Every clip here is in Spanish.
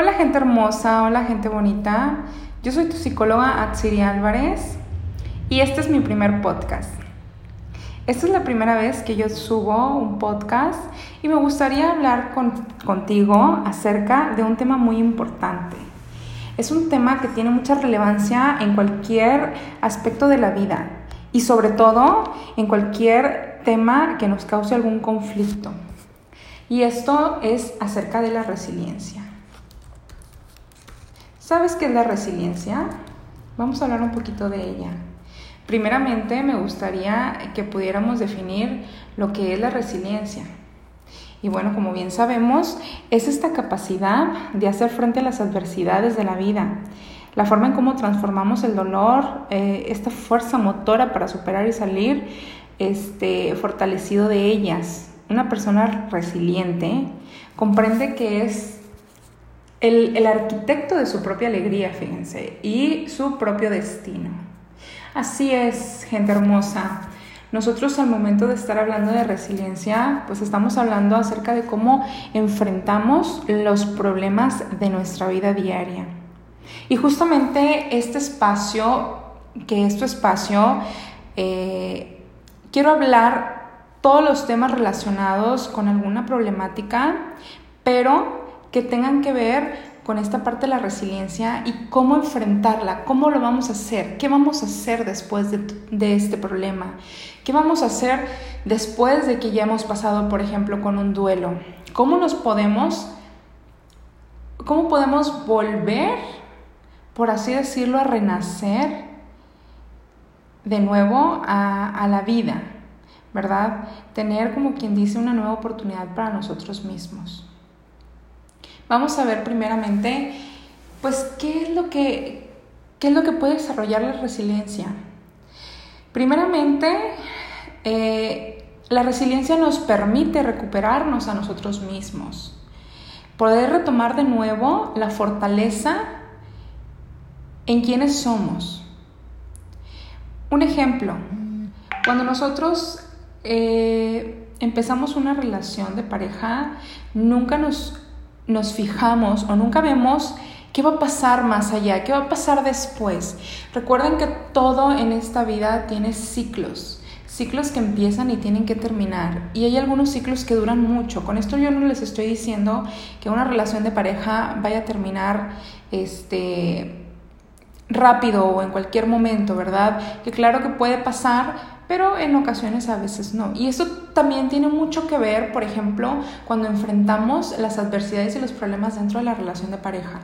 Hola gente hermosa, hola gente bonita. Yo soy tu psicóloga Atsiri Álvarez y este es mi primer podcast. Esta es la primera vez que yo subo un podcast y me gustaría hablar contigo acerca de un tema muy importante. Es un tema que tiene mucha relevancia en cualquier aspecto de la vida y sobre todo en cualquier tema que nos cause algún conflicto. Y esto es acerca de la resiliencia. ¿Sabes qué es la resiliencia? Vamos a hablar un poquito de ella. Primeramente, me gustaría que pudiéramos definir lo que es la resiliencia. Y bueno, como bien sabemos, es esta capacidad de hacer frente a las adversidades de la vida, la forma en cómo transformamos el dolor, eh, esta fuerza motora para superar y salir este, fortalecido de ellas. Una persona resiliente comprende que es el, arquitecto de su propia alegría, fíjense, y su propio destino. Así es, gente hermosa. Nosotros al momento de estar hablando de resiliencia, pues estamos hablando acerca de cómo enfrentamos los problemas de nuestra vida diaria. Y justamente este espacio, que es tu espacio, eh, quiero hablar todos los temas relacionados con alguna problemática, pero que tengan que ver con esta parte de la resiliencia y cómo enfrentarla, cómo lo vamos a hacer, qué vamos a hacer después de, este problema, qué vamos a hacer después de que ya hemos pasado, por ejemplo, con un duelo, cómo nos podemos, cómo podemos volver, por así decirlo, a renacer de nuevo a, a la vida, ¿verdad? Tener, como quien dice, una nueva oportunidad para nosotros mismos. Vamos a ver primeramente, pues, qué es lo que, qué es lo que puede desarrollar la resiliencia. Primeramente, eh, la resiliencia nos permite recuperarnos a nosotros mismos, poder retomar de nuevo la fortaleza en quienes somos. Un ejemplo, cuando nosotros eh, empezamos una relación de pareja, nunca nos nos fijamos o nunca vemos qué va a pasar más allá, qué va a pasar después. Recuerden que todo en esta vida tiene ciclos, ciclos que empiezan y tienen que terminar. Y hay algunos ciclos que duran mucho. Con esto yo no les estoy diciendo que una relación de pareja vaya a terminar este rápido o en cualquier momento, ¿verdad? Que claro que puede pasar, pero en ocasiones a veces no. Y eso también tiene mucho que ver, por ejemplo, cuando enfrentamos las adversidades y los problemas dentro de la relación de pareja.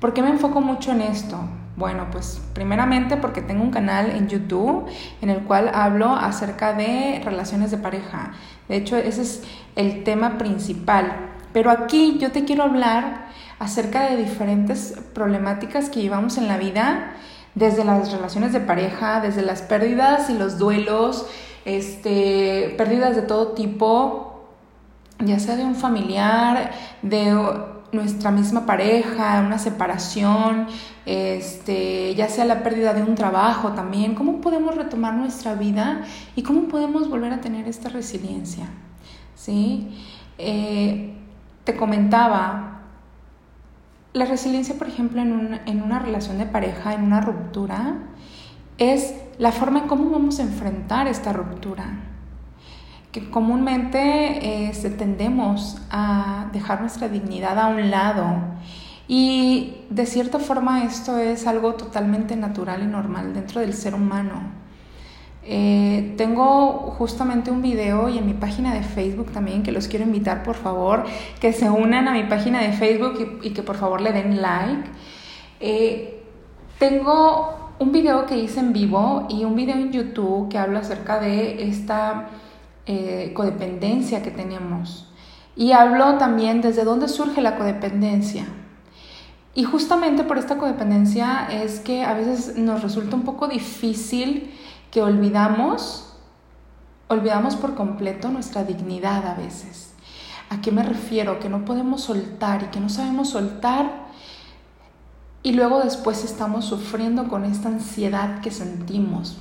¿Por qué me enfoco mucho en esto? Bueno, pues primeramente porque tengo un canal en YouTube en el cual hablo acerca de relaciones de pareja. De hecho, ese es el tema principal. Pero aquí yo te quiero hablar acerca de diferentes problemáticas que llevamos en la vida desde las relaciones de pareja, desde las pérdidas y los duelos, este, pérdidas de todo tipo, ya sea de un familiar, de nuestra misma pareja, una separación, este, ya sea la pérdida de un trabajo también, cómo podemos retomar nuestra vida y cómo podemos volver a tener esta resiliencia. ¿Sí? Eh, te comentaba la resiliencia, por ejemplo, en una, relación de pareja, en una ruptura, es la forma en cómo vamos a enfrentar esta ruptura. Que comúnmente eh, tendemos a dejar nuestra dignidad a un lado y de cierta forma esto es algo totalmente natural y normal dentro del ser humano. Eh, tengo justamente un video y en mi página de Facebook también que los quiero invitar por favor que se unan a mi página de Facebook y, que por favor le den like. Eh, tengo un video que hice en vivo y un video en YouTube que habla acerca de esta eh, codependencia que tenemos. Y hablo también desde dónde surge la codependencia. Y justamente por esta codependencia es que a veces nos resulta un poco difícil que olvidamos, olvidamos por completo nuestra dignidad a veces. ¿A qué me refiero? Que no podemos soltar y que no sabemos soltar y luego después estamos sufriendo con esta ansiedad que sentimos.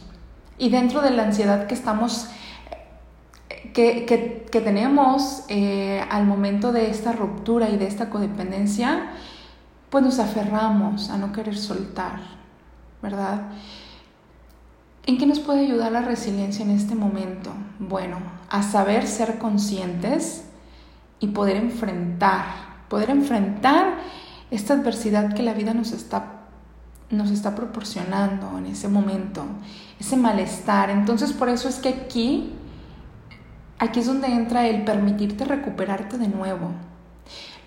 Y dentro de la ansiedad que estamos, que, tenemos eh, al momento de esta ruptura y de esta codependencia, pues nos aferramos a no querer soltar, ¿verdad? ¿En qué nos puede ayudar la resiliencia en este momento? Bueno, a saber ser conscientes y poder enfrentar, poder enfrentar esta adversidad que la vida nos está nos está proporcionando en ese momento, ese malestar. Entonces por eso es que aquí, aquí es donde entra el permitirte recuperarte de nuevo.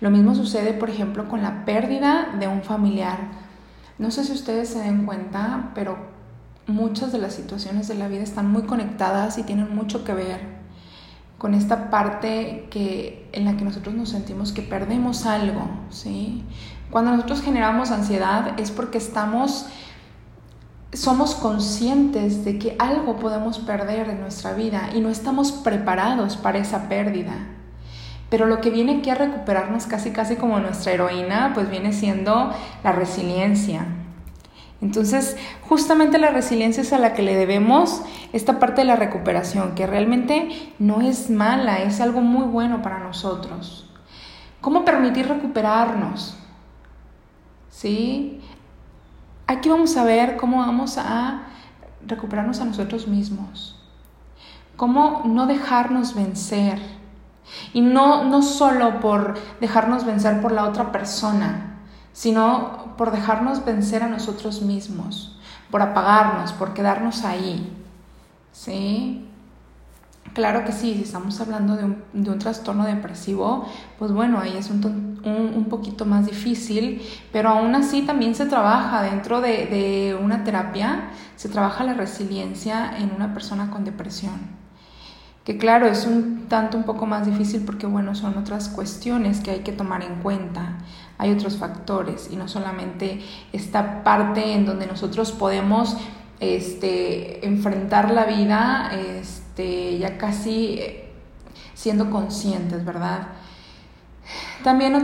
Lo mismo sucede, por ejemplo, con la pérdida de un familiar. No sé si ustedes se den cuenta, pero muchas de las situaciones de la vida están muy conectadas y tienen mucho que ver con esta parte que, en la que nosotros nos sentimos que perdemos algo, ¿sí? Cuando nosotros generamos ansiedad es porque estamos, somos conscientes de que algo podemos perder en nuestra vida y no estamos preparados para esa pérdida. Pero lo que viene aquí a recuperarnos casi casi como nuestra heroína, pues viene siendo la resiliencia. Entonces, justamente la resiliencia es a la que le debemos esta parte de la recuperación, que realmente no es mala, es algo muy bueno para nosotros. ¿Cómo permitir recuperarnos? ¿sí? Aquí vamos a ver cómo vamos a recuperarnos a nosotros mismos, cómo no dejarnos vencer. Y no, no solo por dejarnos vencer por la otra persona, sino por dejarnos vencer a nosotros mismos, por apagarnos, por quedarnos ahí. ¿Sí? Claro que sí, si estamos hablando de un, de un trastorno depresivo, pues bueno, ahí es un, un, poquito más difícil, pero aún así también se trabaja dentro de, de una terapia, se trabaja la resiliencia en una persona con depresión. Que claro, es un tanto un poco más difícil porque bueno, son otras cuestiones que hay que tomar en cuenta. Hay otros factores y no solamente esta parte en donde nosotros podemos este, enfrentar la vida, este, ya casi eh, siendo conscientes, ¿verdad? También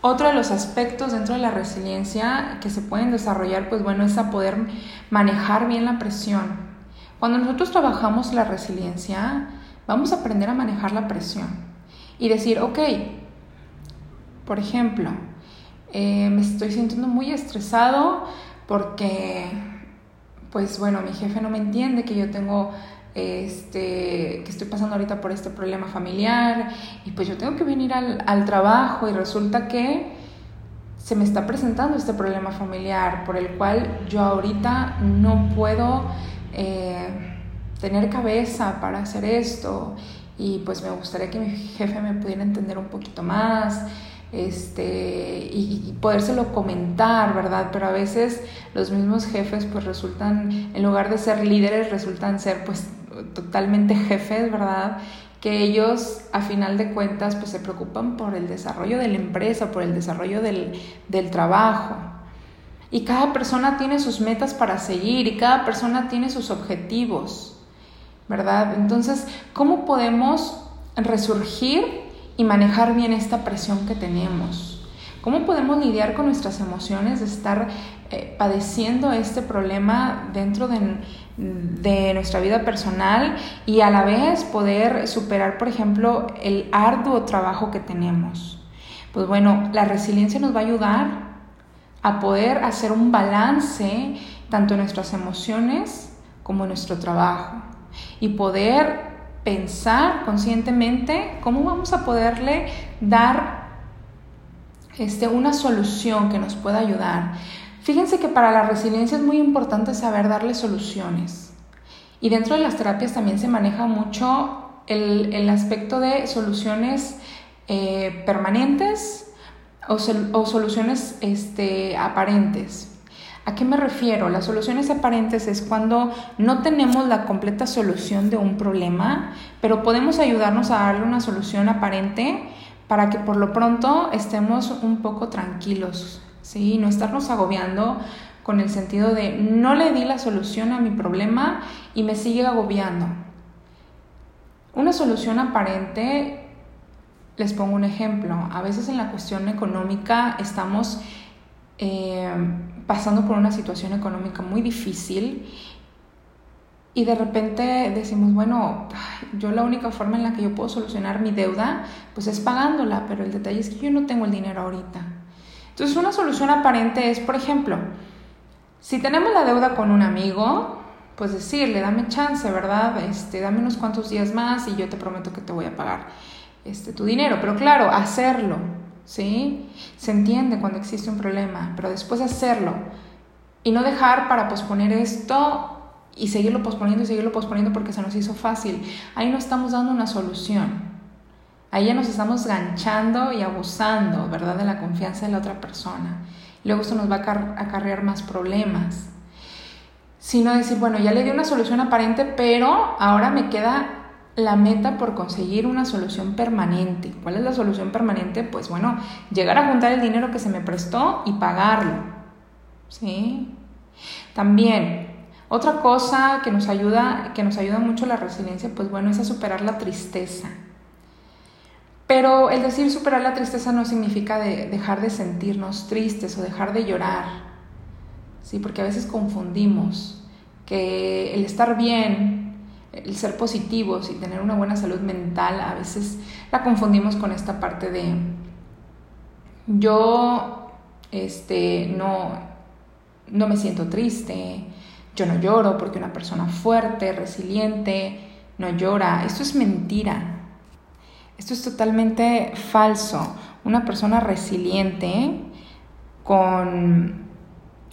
otro de los aspectos dentro de la resiliencia que se pueden desarrollar, pues bueno, es a poder manejar bien la presión. Cuando nosotros trabajamos la resiliencia, vamos a aprender a manejar la presión y decir, ok, por ejemplo, eh, me estoy sintiendo muy estresado porque, pues bueno, mi jefe no me entiende que yo tengo este, que estoy pasando ahorita por este problema familiar y pues yo tengo que venir al, trabajo y resulta que se me está presentando este problema familiar por el cual yo ahorita no puedo eh, tener cabeza para hacer esto y pues me gustaría que mi jefe me pudiera entender un poquito más este, y, y, podérselo comentar, ¿verdad? Pero a veces los mismos jefes pues resultan, en lugar de ser líderes, resultan ser pues totalmente jefes, ¿verdad? Que ellos a final de cuentas pues se preocupan por el desarrollo de la empresa, por el desarrollo del, del trabajo. Y cada persona tiene sus metas para seguir y cada persona tiene sus objetivos, ¿verdad? Entonces, ¿cómo podemos resurgir y manejar bien esta presión que tenemos? ¿Cómo podemos lidiar con nuestras emociones de estar eh, padeciendo este problema dentro de, de nuestra vida personal y a la vez poder superar, por ejemplo, el arduo trabajo que tenemos. Pues bueno, la resiliencia nos va a ayudar a poder hacer un balance tanto en nuestras emociones como en nuestro trabajo y poder pensar conscientemente cómo vamos a poderle dar este, una solución que nos pueda ayudar. Fíjense que para la resiliencia es muy importante saber darle soluciones. Y dentro de las terapias también se maneja mucho el, aspecto de soluciones eh, permanentes o, soluciones este, aparentes. ¿A qué me refiero? Las soluciones aparentes es cuando no tenemos la completa solución de un problema, pero podemos ayudarnos a darle una solución aparente para que por lo pronto estemos un poco tranquilos ¿sí? No estarnos agobiando con el sentido de no le di la solución a mi problema y me sigue agobiando. Una solución aparente, les pongo un ejemplo, a veces en la cuestión económica estamos eh, pasando por una situación económica muy difícil y de repente decimos, bueno, yo la única forma en la que yo puedo solucionar mi deuda, pues es pagándola, pero el detalle es que yo no tengo el dinero ahorita. Entonces una solución aparente es, por ejemplo, si tenemos la deuda con un amigo, pues decirle, dame chance, ¿verdad? Este, dame unos cuantos días más y yo te prometo que te voy a pagar este, tu dinero. Pero claro, hacerlo, ¿sí? Se entiende cuando existe un problema, pero después hacerlo y no dejar para posponer esto y seguirlo posponiendo y seguirlo posponiendo porque se nos hizo fácil. Ahí no estamos dando una solución. Ahí ya nos estamos ganchando y abusando, ¿verdad?, de la confianza de la otra persona. Luego eso nos va a acarrear más problemas. Sino decir, bueno, ya le di una solución aparente, pero ahora me queda la meta por conseguir una solución permanente. ¿Cuál es la solución permanente? Pues bueno, llegar a juntar el dinero que se me prestó y pagarlo. ¿Sí? También, otra cosa que nos ayuda, que nos ayuda mucho la resiliencia, pues bueno, es a superar la tristeza. Pero el decir superar la tristeza no significa dejar de sentirnos tristes o dejar de llorar, ¿sí? porque a veces confundimos que el estar bien, el ser positivos y tener una buena salud mental, a veces la confundimos con esta parte de yo este, no, no me siento triste, yo no lloro porque una persona fuerte, resiliente, no llora. Esto es mentira. Esto es totalmente falso. Una persona resiliente con,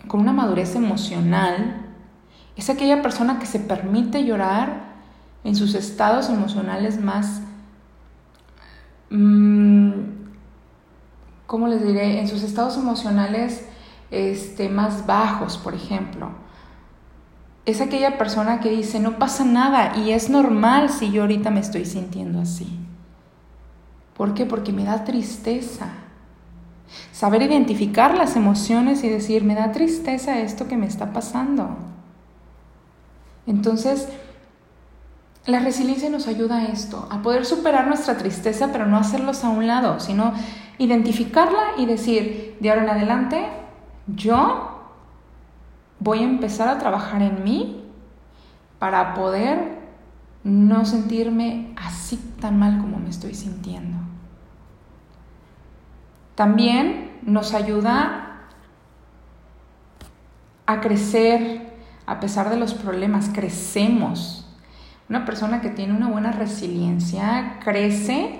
con una madurez emocional es aquella persona que se permite llorar en sus estados emocionales más, mm, ¿cómo les diré? En sus estados emocionales este, más bajos, por ejemplo. Es aquella persona que dice, no pasa nada y es normal si yo ahorita me estoy sintiendo así. ¿Por qué? Porque me da tristeza. Saber identificar las emociones y decir, me da tristeza esto que me está pasando. Entonces, la resiliencia nos ayuda a esto, a poder superar nuestra tristeza, pero no hacerlos a un lado, sino identificarla y decir, de ahora en adelante, yo voy a empezar a trabajar en mí para poder no sentirme así tan mal como me estoy sintiendo. También nos ayuda a crecer a pesar de los problemas, crecemos. Una persona que tiene una buena resiliencia crece,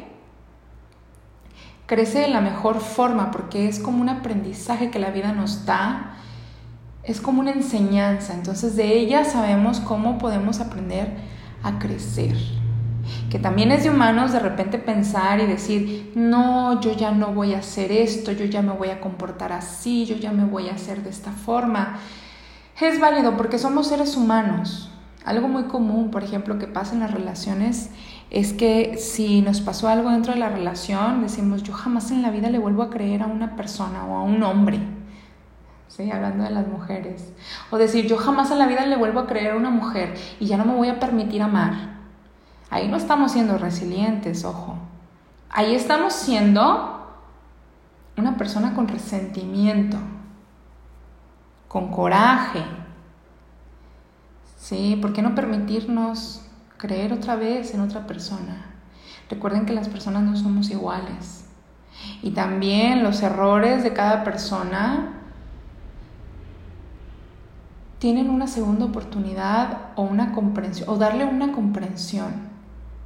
crece de la mejor forma porque es como un aprendizaje que la vida nos da, es como una enseñanza. Entonces de ella sabemos cómo podemos aprender a crecer que también es de humanos de repente pensar y decir, no, yo ya no voy a hacer esto, yo ya me voy a comportar así, yo ya me voy a hacer de esta forma. Es válido porque somos seres humanos. Algo muy común, por ejemplo, que pasa en las relaciones es que si nos pasó algo dentro de la relación, decimos, yo jamás en la vida le vuelvo a creer a una persona o a un hombre. ¿Sí? Hablando de las mujeres. O decir, yo jamás en la vida le vuelvo a creer a una mujer y ya no me voy a permitir amar. Ahí no estamos siendo resilientes, ojo. Ahí estamos siendo una persona con resentimiento, con coraje. ¿Sí? ¿Por qué no permitirnos creer otra vez en otra persona? Recuerden que las personas no somos iguales. Y también los errores de cada persona tienen una segunda oportunidad o una comprensión, o darle una comprensión.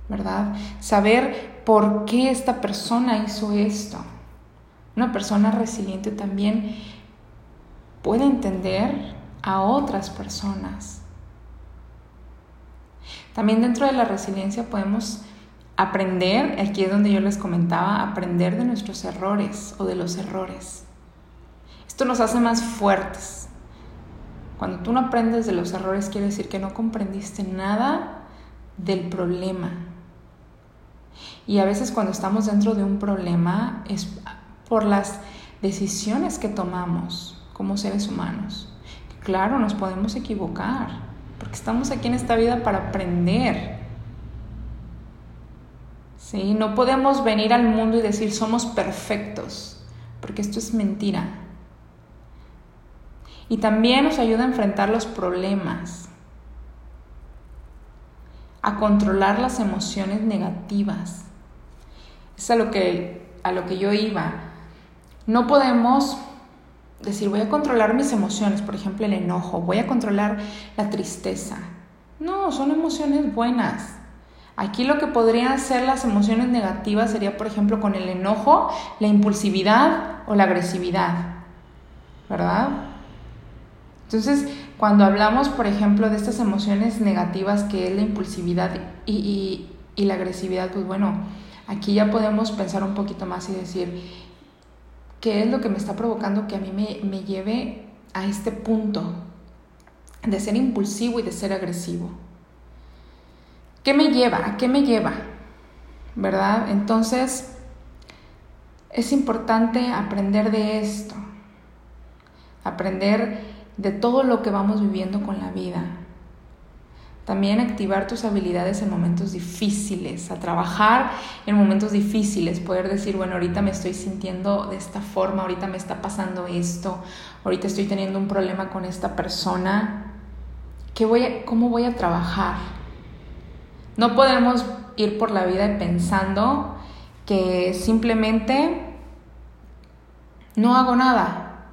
¿verdad? Saber por qué esta persona hizo esto. Una persona resiliente también puede entender a otras personas. También dentro de la resiliencia podemos aprender, aquí es donde yo les comentaba, aprender de nuestros errores o de los errores. Esto nos hace más fuertes. Cuando tú no aprendes de los errores quiere decir que no comprendiste nada del problema, y a veces cuando estamos dentro de un problema es por las decisiones que tomamos como seres humanos. Claro, nos podemos equivocar, porque estamos aquí en esta vida para aprender. ¿Sí? No podemos venir al mundo y decir somos perfectos, porque esto es mentira. Y también nos ayuda a enfrentar los problemas, a controlar las emociones negativas es a lo que, a lo que yo iba. No podemos decir, voy a controlar mis emociones, por ejemplo, el enojo, voy a controlar la tristeza. No, son emociones buenas. Aquí lo que podrían ser las emociones negativas sería, por ejemplo, con el enojo, la impulsividad o la agresividad, ¿verdad? Entonces, cuando hablamos, por ejemplo, de estas emociones negativas que es la impulsividad y, la agresividad, pues bueno, aquí ya podemos pensar un poquito más y decir, ¿qué es lo que me está provocando que a mí me, me lleve a este punto de ser impulsivo y de ser agresivo? ¿Qué me lleva? ¿A qué me lleva? ¿Verdad? Entonces, es importante aprender de esto, aprender de todo lo que vamos viviendo con la vida. También activar tus habilidades en momentos difíciles, a trabajar en momentos difíciles, poder decir, bueno, ahorita me estoy sintiendo de esta forma, ahorita me está pasando esto, ahorita estoy teniendo un problema con esta persona. ¿Qué voy ¿Cómo voy a trabajar? No podemos ir por la vida pensando que simplemente no hago nada,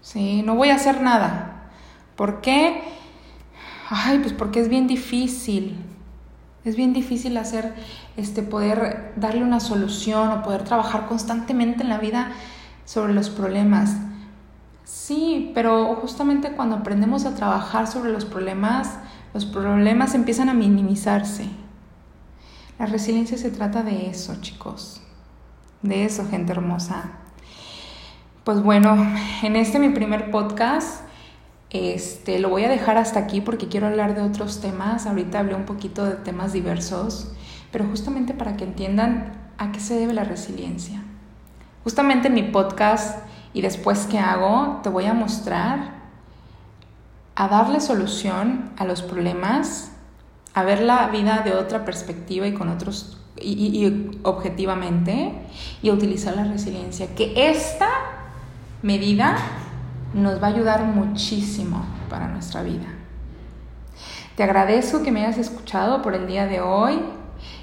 ¿sí? No voy a hacer nada. ¿Por qué? Ay, pues porque es bien difícil. Es bien difícil hacer, este, poder darle una solución o poder trabajar constantemente en la vida sobre los problemas. Sí, pero justamente cuando aprendemos a trabajar sobre los problemas, los problemas empiezan a minimizarse. La resiliencia se trata de eso, chicos. De eso, gente hermosa. Pues bueno, en este mi primer podcast, este, lo voy a dejar hasta aquí porque quiero hablar de otros temas. Ahorita hablé un poquito de temas diversos, pero justamente para que entiendan a qué se debe la resiliencia. Justamente en mi podcast y después que hago, te voy a mostrar a darle solución a los problemas, a ver la vida de otra perspectiva y con otros y, objetivamente y utilizar la resiliencia, que esta medida nos va a ayudar muchísimo para nuestra vida. Te agradezco que me hayas escuchado por el día de hoy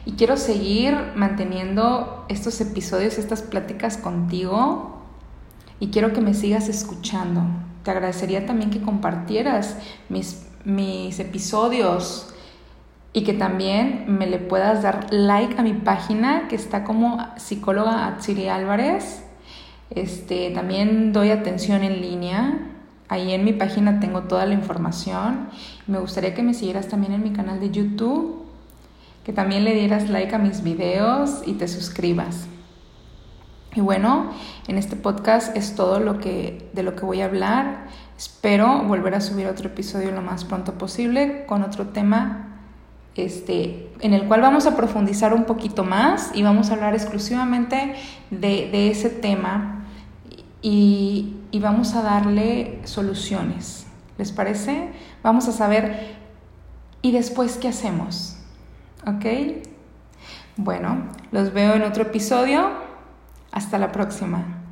y quiero seguir manteniendo estos episodios, estas pláticas contigo y quiero que me sigas escuchando. Te agradecería también que compartieras mis, mis episodios y que también me le puedas dar like a mi página que está como psicóloga Atsiri Álvarez. Este, también doy atención en línea. Ahí en mi página tengo toda la información. Me gustaría que me siguieras también en mi canal de YouTube, que también le dieras like a mis videos y te suscribas. Y bueno, en este podcast es todo lo que, de lo que voy a hablar. Espero volver a subir otro episodio lo más pronto posible con otro tema este, en el cual vamos a profundizar un poquito más y vamos a hablar exclusivamente de, de ese tema y, vamos a darle soluciones. ¿Les parece? Vamos a saber y después qué hacemos. ¿Ok? Bueno, los veo en otro episodio. Hasta la próxima.